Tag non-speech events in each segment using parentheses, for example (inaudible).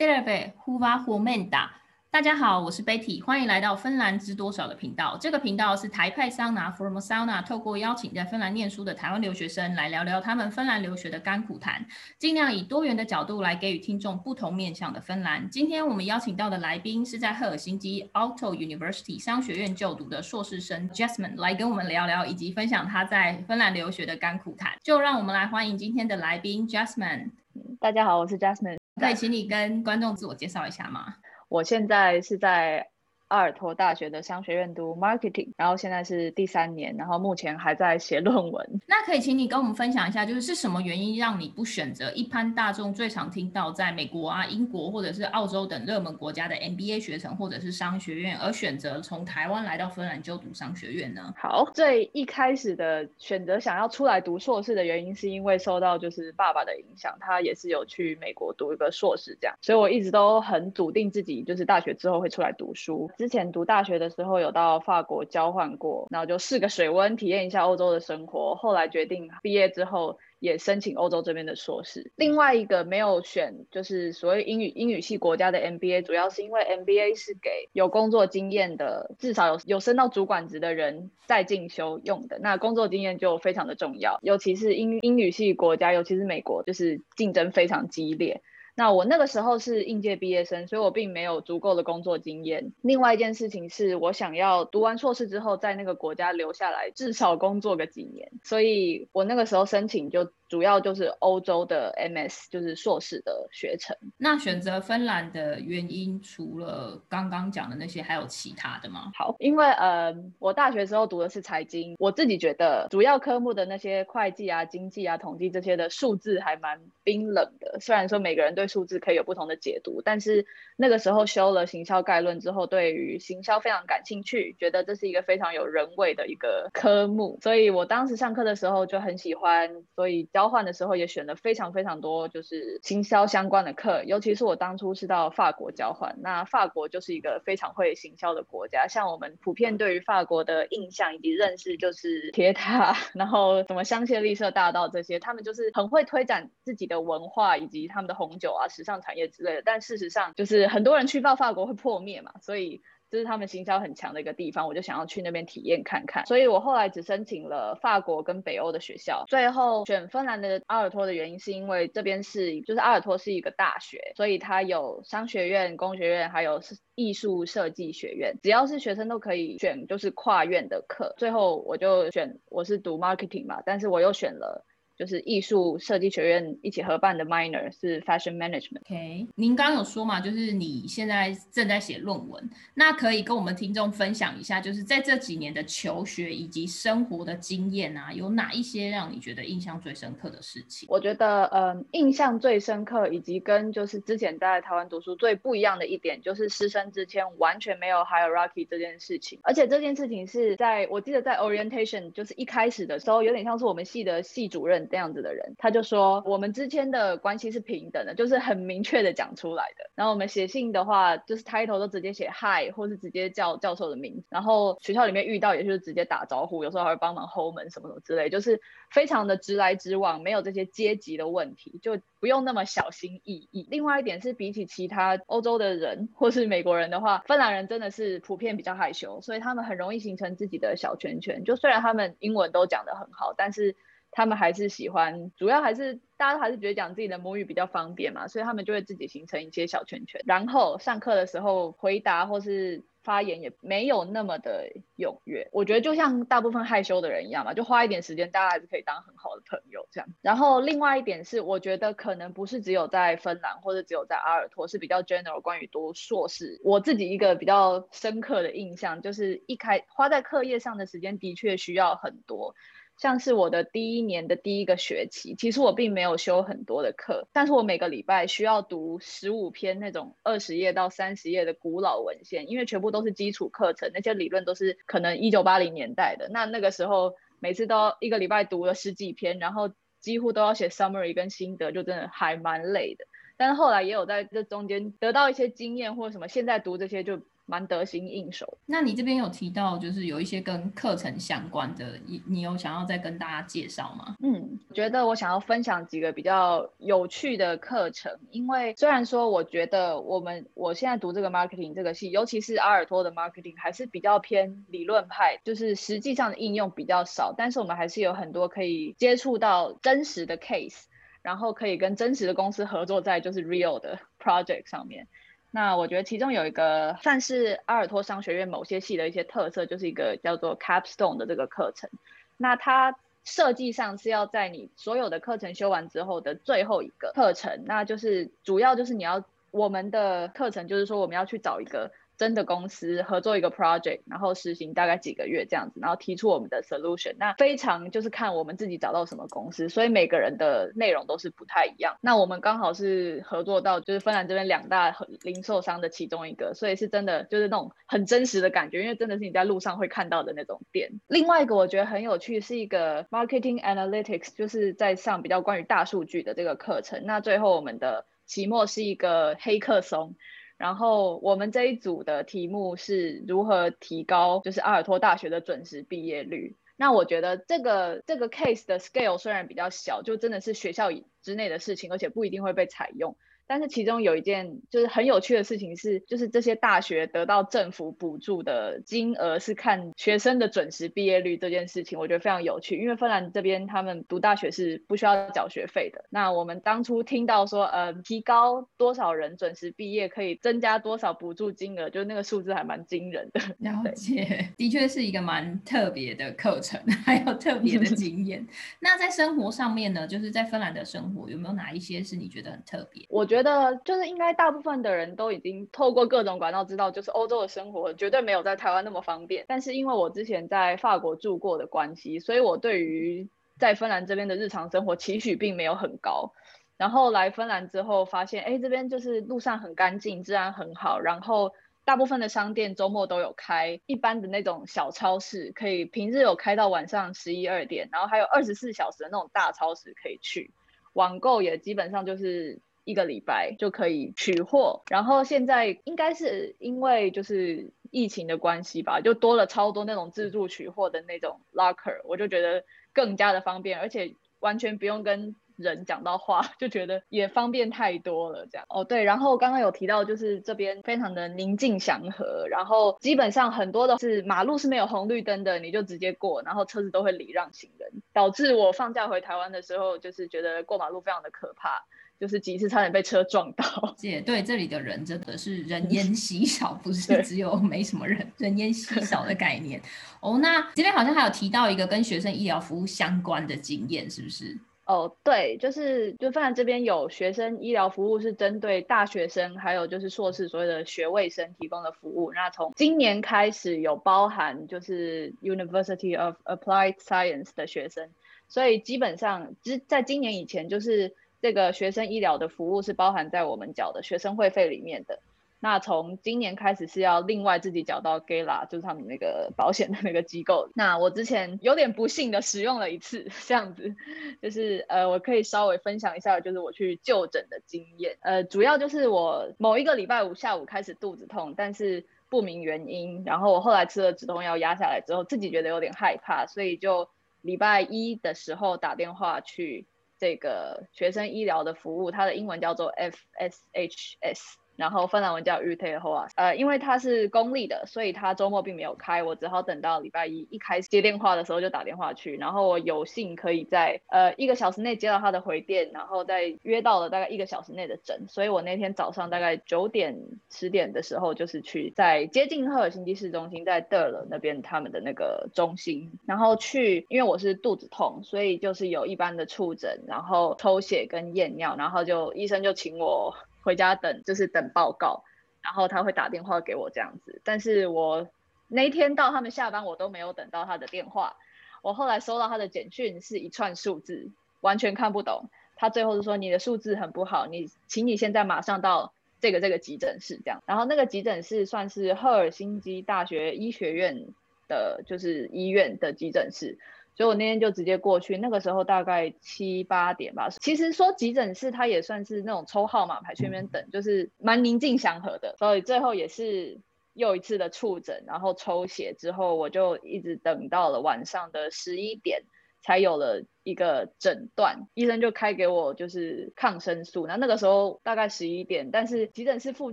Terve, hu va huomenta. 大家好，我是 Betty，欢迎来到芬兰知多少的频道。这个频道是台派桑拿 （From Sana），透过邀请在芬兰念书的台湾留学生来聊聊他们芬兰留学的甘苦谈，尽量以多元的角度来给予听众不同面向的芬兰。今天我们邀请到的来宾是在赫尔辛基 Auto University 商学院就读的硕士生 Jasmine，来跟我们聊聊以及分享他在芬兰留学的甘苦谈。就让我们来欢迎今天的来宾 Jasmine。大家好，我是 Jasmine，可以请你跟观众自我介绍一下吗？我现在是在阿尔托大学的商学院读 marketing，然后现在是第三年，然后目前还在写论文。那可以请你跟我们分享一下，就是是什么原因让你不选择一般大众最常听到在美国啊、英国或者是澳洲等热门国家的 MBA 学程或者是商学院，而选择从台湾来到芬兰就读商学院呢？好，最一开始的选择想要出来读硕士的原因，是因为受到就是爸爸的影响，他也是有去美国读一个硕士这样，所以我一直都很笃定自己就是大学之后会出来读书。之前读大学的时候有到法国交换过，然后就试个水温，体验一下欧洲的生活。后来决定毕业之后也申请欧洲这边的硕士。另外一个没有选就是所谓英语英语系国家的 MBA，主要是因为 MBA 是给有工作经验的，至少有有升到主管职的人在进修用的。那工作经验就非常的重要，尤其是英英语系国家，尤其是美国，就是竞争非常激烈。那我那个时候是应届毕业生，所以我并没有足够的工作经验。另外一件事情是我想要读完硕士之后，在那个国家留下来，至少工作个几年。所以我那个时候申请就。主要就是欧洲的 MS，就是硕士的学程。那选择芬兰的原因，除了刚刚讲的那些，还有其他的吗？好，因为呃，我大学时候读的是财经，我自己觉得主要科目的那些会计啊、经济啊、统计这些的数字还蛮冰冷的。虽然说每个人对数字可以有不同的解读，但是那个时候修了行销概论之后，对于行销非常感兴趣，觉得这是一个非常有人味的一个科目，所以我当时上课的时候就很喜欢，所以交换的时候也选了非常非常多，就是行销相关的课，尤其是我当初是到法国交换，那法国就是一个非常会行销的国家。像我们普遍对于法国的印象以及认识，就是铁塔，然后什么香榭丽舍大道这些，他们就是很会推展自己的文化以及他们的红酒啊、时尚产业之类的。但事实上，就是很多人去到法国会破灭嘛，所以。这是他们行销很强的一个地方，我就想要去那边体验看看。所以我后来只申请了法国跟北欧的学校，最后选芬兰的阿尔托的原因是因为这边是就是阿尔托是一个大学，所以它有商学院、工学院，还有艺术设计学院，只要是学生都可以选，就是跨院的课。最后我就选我是读 marketing 嘛，但是我又选了。就是艺术设计学院一起合办的 minor 是 fashion management。OK，您刚刚有说嘛，就是你现在正在写论文，那可以跟我们听众分享一下，就是在这几年的求学以及生活的经验啊，有哪一些让你觉得印象最深刻的事情？我觉得，嗯，印象最深刻以及跟就是之前在台湾读书最不一样的一点，就是师生之间完全没有 hierarchy 这件事情，而且这件事情是在我记得在 orientation 就是一开始的时候，有点像是我们系的系主任。这样子的人，他就说我们之间的关系是平等的，就是很明确的讲出来的。然后我们写信的话，就是 title 都直接写 hi，或是直接叫教授的名字。然后学校里面遇到，也就是直接打招呼，有时候还会帮忙 hold 门什么什么之类，就是非常的直来直往，没有这些阶级的问题，就不用那么小心翼翼。另外一点是，比起其他欧洲的人或是美国人的话，芬兰人真的是普遍比较害羞，所以他们很容易形成自己的小圈圈。就虽然他们英文都讲得很好，但是。他们还是喜欢，主要还是大家还是觉得讲自己的母语比较方便嘛，所以他们就会自己形成一些小圈圈。然后上课的时候回答或是发言也没有那么的踊跃。我觉得就像大部分害羞的人一样嘛，就花一点时间，大家还是可以当很好的朋友这样。然后另外一点是，我觉得可能不是只有在芬兰或者只有在阿尔托是比较 general 关于读硕士。我自己一个比较深刻的印象就是，一开花在课业上的时间的确需要很多。像是我的第一年的第一个学期，其实我并没有修很多的课，但是我每个礼拜需要读十五篇那种二十页到三十页的古老文献，因为全部都是基础课程，那些理论都是可能一九八零年代的。那那个时候每次都一个礼拜读了十几篇，然后几乎都要写 summary 跟心得，就真的还蛮累的。但是后来也有在这中间得到一些经验或者什么，现在读这些就。蛮得心应手。那你这边有提到，就是有一些跟课程相关的，你你有想要再跟大家介绍吗？嗯，觉得我想要分享几个比较有趣的课程，因为虽然说我觉得我们我现在读这个 marketing 这个系，尤其是阿尔托的 marketing 还是比较偏理论派，就是实际上的应用比较少，但是我们还是有很多可以接触到真实的 case，然后可以跟真实的公司合作在就是 real 的 project 上面。那我觉得其中有一个算是阿尔托商学院某些系的一些特色，就是一个叫做 Capstone 的这个课程。那它设计上是要在你所有的课程修完之后的最后一个课程，那就是主要就是你要我们的课程就是说我们要去找一个。真的公司合作一个 project，然后实行大概几个月这样子，然后提出我们的 solution。那非常就是看我们自己找到什么公司，所以每个人的内容都是不太一样。那我们刚好是合作到就是芬兰这边两大零售商的其中一个，所以是真的就是那种很真实的感觉，因为真的是你在路上会看到的那种店。另外一个我觉得很有趣是一个 marketing analytics，就是在上比较关于大数据的这个课程。那最后我们的期末是一个黑客松。然后我们这一组的题目是如何提高就是阿尔托大学的准时毕业率。那我觉得这个这个 case 的 scale 虽然比较小，就真的是学校之内的事情，而且不一定会被采用。但是其中有一件就是很有趣的事情是，就是这些大学得到政府补助的金额是看学生的准时毕业率这件事情，我觉得非常有趣。因为芬兰这边他们读大学是不需要缴学费的。那我们当初听到说，呃，提高多少人准时毕业可以增加多少补助金额，就那个数字还蛮惊人的。(laughs) 了解，的确是一个蛮特别的课程，还有特别的 (laughs) 经验。那在生活上面呢，就是在芬兰的生活有没有哪一些是你觉得很特别？我觉得。觉得就是应该大部分的人都已经透过各种管道知道，就是欧洲的生活绝对没有在台湾那么方便。但是因为我之前在法国住过的关系，所以我对于在芬兰这边的日常生活期许并没有很高。然后来芬兰之后发现，哎，这边就是路上很干净，治安很好，然后大部分的商店周末都有开，一般的那种小超市可以平日有开到晚上十一二点，然后还有二十四小时的那种大超市可以去，网购也基本上就是。一个礼拜就可以取货，然后现在应该是因为就是疫情的关系吧，就多了超多那种自助取货的那种 locker，我就觉得更加的方便，而且完全不用跟人讲到话，就觉得也方便太多了。这样哦，对，然后刚刚有提到就是这边非常的宁静祥和，然后基本上很多的是马路是没有红绿灯的，你就直接过，然后车子都会礼让行人，导致我放假回台湾的时候，就是觉得过马路非常的可怕。就是几次差点被车撞到。姐，对，这里的人真的是人 (laughs) 烟稀少，不是只有没什么人，人烟稀 (laughs) 少的概念。哦，那这边好像还有提到一个跟学生医疗服务相关的经验，是不是？哦，对，就是就芬兰这边有学生医疗服务是针对大学生，还有就是硕士所谓的学位生提供的服务。那从今年开始有包含就是 University of Applied Science 的学生，所以基本上只在今年以前就是。这个学生医疗的服务是包含在我们缴的学生会费里面的。那从今年开始是要另外自己缴到 Kela，就是他们那个保险的那个机构。那我之前有点不幸的使用了一次，这样子，就是呃，我可以稍微分享一下，就是我去就诊的经验。呃，主要就是我某一个礼拜五下午开始肚子痛，但是不明原因。然后我后来吃了止痛药压下来之后，自己觉得有点害怕，所以就礼拜一的时候打电话去。这个学生医疗的服务，它的英文叫做 FSHS。然后芬兰文叫 YTHS，呃，因为它是公立的，所以它周末并没有开，我只好等到礼拜一一开始接电话的时候就打电话去，然后我有幸可以在呃一个小时内接到他的回电，然后再约到了大概一个小时内的诊，所以我那天早上大概九点十点的时候就是去在接近赫尔辛基市中心，在德勒那边他们的那个中心，然后去，因为我是肚子痛，所以就是有一般的触诊，然后抽血跟验尿，然后就医生就请我。回家等就是等报告，然后他会打电话给我这样子。但是我那一天到他们下班，我都没有等到他的电话。我后来收到他的简讯是一串数字，完全看不懂。他最后是说，你的数字很不好，你请你现在马上到这个这个急诊室这样。然后那个急诊室算是赫尔辛基大学医学院的，就是医院的急诊室。所以我那天就直接过去，那个时候大概七八点吧。其实说急诊室，它也算是那种抽号码牌去那边等，就是蛮宁静祥和的。所以最后也是又一次的触诊，然后抽血之后，我就一直等到了晚上的十一点，才有了一个诊断。医生就开给我就是抗生素。那那个时候大概十一点，但是急诊室附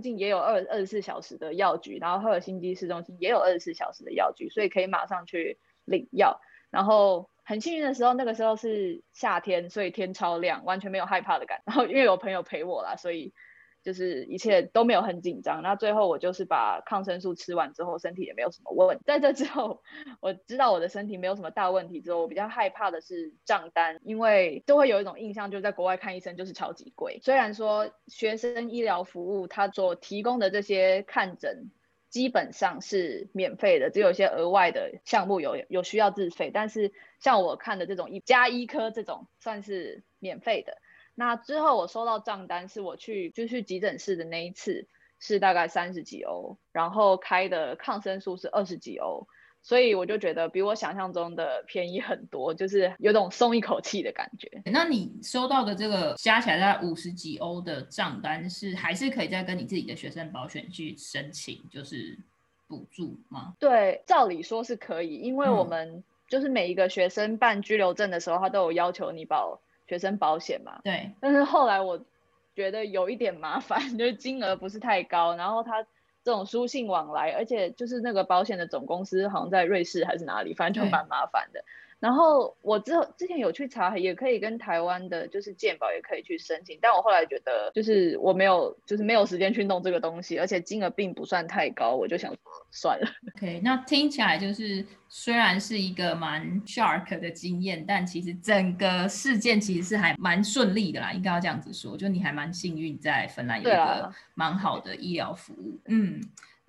近也有二二十四小时的药局，然后赫尔辛基市中心也有二十四小时的药局，所以可以马上去领药。然后很幸运的时候，那个时候是夏天，所以天超亮，完全没有害怕的感觉。然后因为有朋友陪我啦，所以。就是一切都没有很紧张，那最后我就是把抗生素吃完之后，身体也没有什么问。在这之后，我知道我的身体没有什么大问题之后，我比较害怕的是账单，因为都会有一种印象，就在国外看医生就是超级贵。虽然说学生医疗服务他所提供的这些看诊基本上是免费的，只有一些额外的项目有有需要自费，但是像我看的这种一加医科这种算是免费的。那之后我收到账单，是我去就去急诊室的那一次，是大概三十几欧，然后开的抗生素是二十几欧，所以我就觉得比我想象中的便宜很多，就是有种松一口气的感觉。那你收到的这个加起来在五十几欧的账单，是还是可以再跟你自己的学生保险去申请，就是补助吗？对，照理说是可以，因为我们就是每一个学生办居留证的时候，他都有要求你保。学生保险嘛，对，但是后来我觉得有一点麻烦，(laughs) 就是金额不是太高，然后他这种书信往来，而且就是那个保险的总公司好像在瑞士还是哪里，反正就蛮麻烦的。然后我之后之前有去查，也可以跟台湾的，就是健保也可以去申请，但我后来觉得就是我没有，就是没有时间去弄这个东西，而且金额并不算太高，我就想说算了。OK，那听起来就是虽然是一个蛮 shark 的经验，但其实整个事件其实是还蛮顺利的啦，应该要这样子说，就你还蛮幸运在芬兰有一个蛮好的医疗服务，嗯。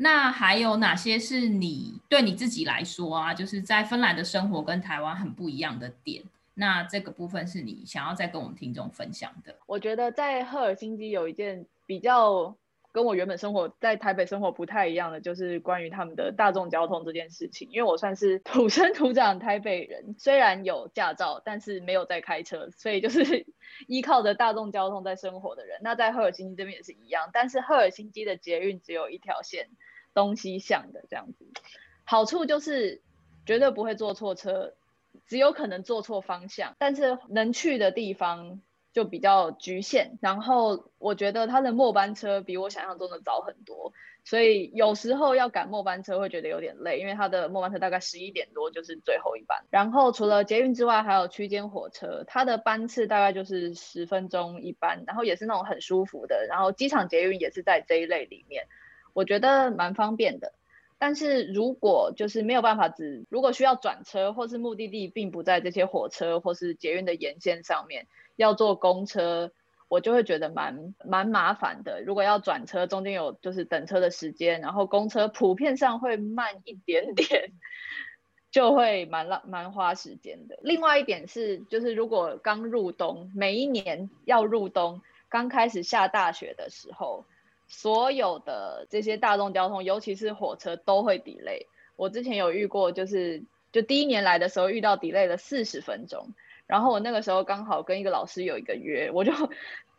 那还有哪些是你对你自己来说啊，就是在芬兰的生活跟台湾很不一样的点？那这个部分是你想要再跟我们听众分享的？我觉得在赫尔辛基有一件比较跟我原本生活在台北生活不太一样的，就是关于他们的大众交通这件事情。因为我算是土生土长台北人，虽然有驾照，但是没有在开车，所以就是 (laughs) 依靠着大众交通在生活的人。那在赫尔辛基这边也是一样，但是赫尔辛基的捷运只有一条线。东西向的这样子，好处就是绝对不会坐错车，只有可能坐错方向，但是能去的地方就比较局限。然后我觉得它的末班车比我想象中的早很多，所以有时候要赶末班车会觉得有点累，因为它的末班车大概十一点多就是最后一班。然后除了捷运之外，还有区间火车，它的班次大概就是十分钟一班，然后也是那种很舒服的。然后机场捷运也是在这一类里面。我觉得蛮方便的，但是如果就是没有办法只，如果需要转车或是目的地并不在这些火车或是捷运的沿线上面，要坐公车，我就会觉得蛮蛮麻烦的。如果要转车，中间有就是等车的时间，然后公车普遍上会慢一点点，(laughs) 就会蛮浪蛮花时间的。另外一点是，就是如果刚入冬，每一年要入冬，刚开始下大雪的时候。所有的这些大众交通，尤其是火车，都会 delay。我之前有遇过，就是就第一年来的时候遇到 delay 了四十分钟，然后我那个时候刚好跟一个老师有一个约，我就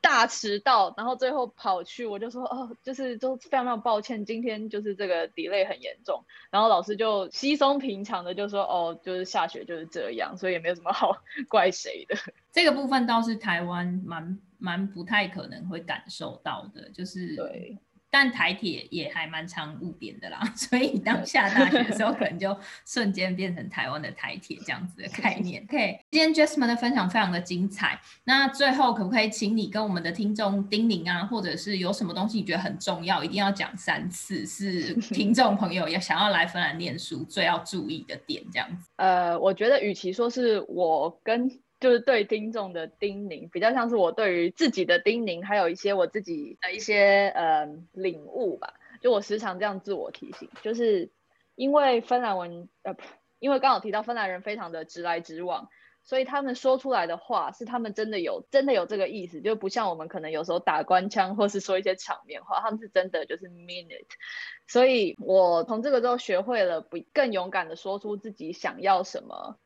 大迟到，然后最后跑去，我就说哦，就是都非常非常抱歉，今天就是这个 delay 很严重，然后老师就稀松平常的就说哦，就是下雪就是这样，所以也没有什么好 (laughs) 怪谁的。这个部分倒是台湾蛮。蛮不太可能会感受到的，就是对，但台铁也还蛮常误点的啦，(laughs) 所以当下大学的时候，可能就 (laughs) 瞬间变成台湾的台铁这样子的概念。OK，今天 Jasmine 的分享非常的精彩，那最后可不可以请你跟我们的听众叮咛啊，或者是有什么东西你觉得很重要，一定要讲三次，是 (laughs) 听众朋友要想要来芬兰念书最要注意的点这样子？呃，我觉得与其说是我跟就是对听众的叮咛，比较像是我对于自己的叮咛，还有一些我自己的一些呃领悟吧。就我时常这样自我提醒，就是因为芬兰文呃，因为刚好提到芬兰人非常的直来直往，所以他们说出来的话是他们真的有真的有这个意思，就不像我们可能有时候打官腔或是说一些场面话，他们是真的就是 mean it。所以我从这个之后学会了不更勇敢的说出自己想要什么。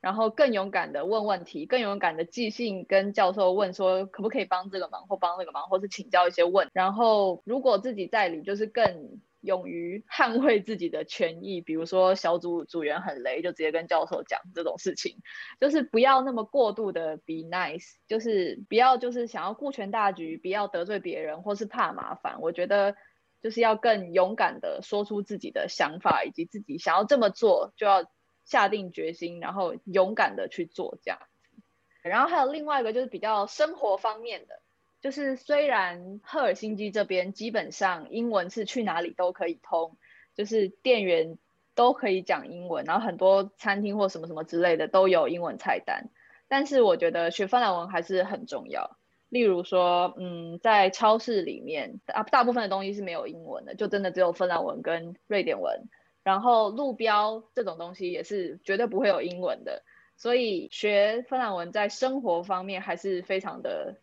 然后更勇敢的问问题，更勇敢的寄信跟教授问说可不可以帮这个忙或帮那个忙，或是请教一些问。然后如果自己在理，就是更勇于捍卫自己的权益，比如说小组组员很雷，就直接跟教授讲这种事情，就是不要那么过度的 be nice，就是不要就是想要顾全大局，不要得罪别人或是怕麻烦。我觉得就是要更勇敢的说出自己的想法，以及自己想要这么做就要下定决心，然后勇敢的去做这样子。然后还有另外一个就是比较生活方面的。就是虽然赫尔辛基这边基本上英文是去哪里都可以通，就是店员都可以讲英文，然后很多餐厅或什么什么之类的都有英文菜单，但是我觉得学芬兰文还是很重要。例如说，嗯，在超市里面，大大部分的东西是没有英文的，就真的只有芬兰文跟瑞典文。然后路标这种东西也是绝对不会有英文的，所以学芬兰文在生活方面还是非常的。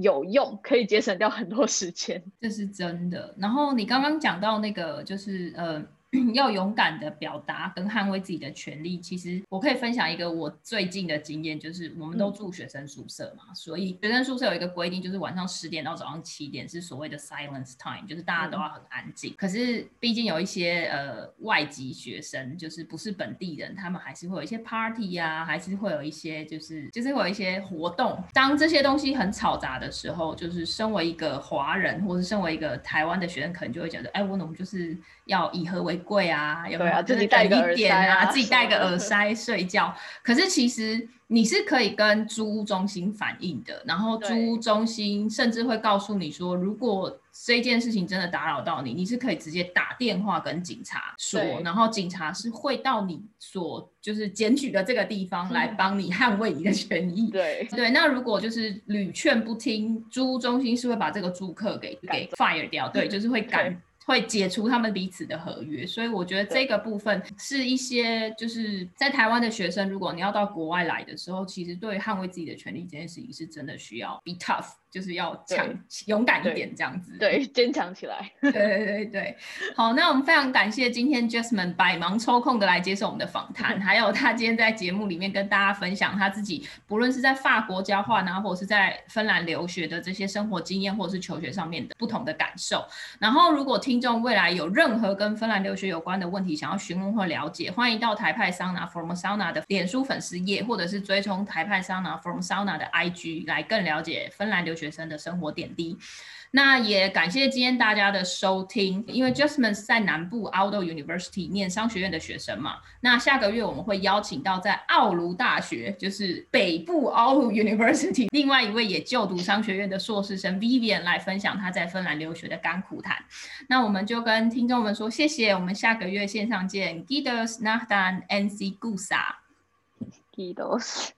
有用，可以节省掉很多时间，这是真的。然后你刚刚讲到那个，就是呃。(clears throat) 要勇敢的表达跟捍卫自己的权利。其实我可以分享一个我最近的经验，就是我们都住学生宿舍嘛，嗯、所以学生宿舍有一个规定，就是晚上十点到早上七点是所谓的 silence time，就是大家都要很安静。嗯、可是毕竟有一些呃外籍学生，就是不是本地人，他们还是会有一些 party 呀、啊，还是会有一些就是就是会有一些活动。当这些东西很嘈杂的时候，就是身为一个华人，或是身为一个台湾的学生，可能就会觉得，哎，我们就是要以和为贵啊，有没有？自己戴一点啊，(laughs) 自己戴个耳塞睡觉。可是其实你是可以跟租屋中心反映的，然后租屋中心甚至会告诉你说，如果这件事情真的打扰到你，你是可以直接打电话跟警察说，然后警察是会到你所就是检举的这个地方 (laughs) 来帮你捍卫你的权益。对对，那如果就是屡劝不听，租屋中心是会把这个租客给给 fire 掉，(laughs) 对，就是会赶。会解除他们彼此的合约，所以我觉得这个部分是一些就是在台湾的学生，如果你要到国外来的时候，其实对捍卫自己的权利这件事情是真的需要 be tough。就是要强勇敢一点这样子，对，坚强起来。(laughs) 对对对对，好，那我们非常感谢今天 Jasmine 百忙抽空的来接受我们的访谈，(laughs) 还有他今天在节目里面跟大家分享他自己不论是在法国交换啊，或者是在芬兰留学的这些生活经验，或者是求学上面的不同的感受。然后，如果听众未来有任何跟芬兰留学有关的问题想要询问或了解，欢迎到台派桑拿 From Sauna 的脸书粉丝页，或者是追踪台派桑拿 From Sauna 的 IG 来更了解芬兰留学生的生活点滴，那也感谢今天大家的收听。因为 Justin 是在南部 Aalto University 念商学院的学生嘛，那下个月我们会邀请到在奥卢大学，就是北部 Aalto University 另外一位也就读商学院的硕士生 Vivian 来分享他在芬兰留学的甘苦谈。那我们就跟听众们说谢谢，我们下个月线上见。Kiitos nähdään ensi kuussa。Kiitos。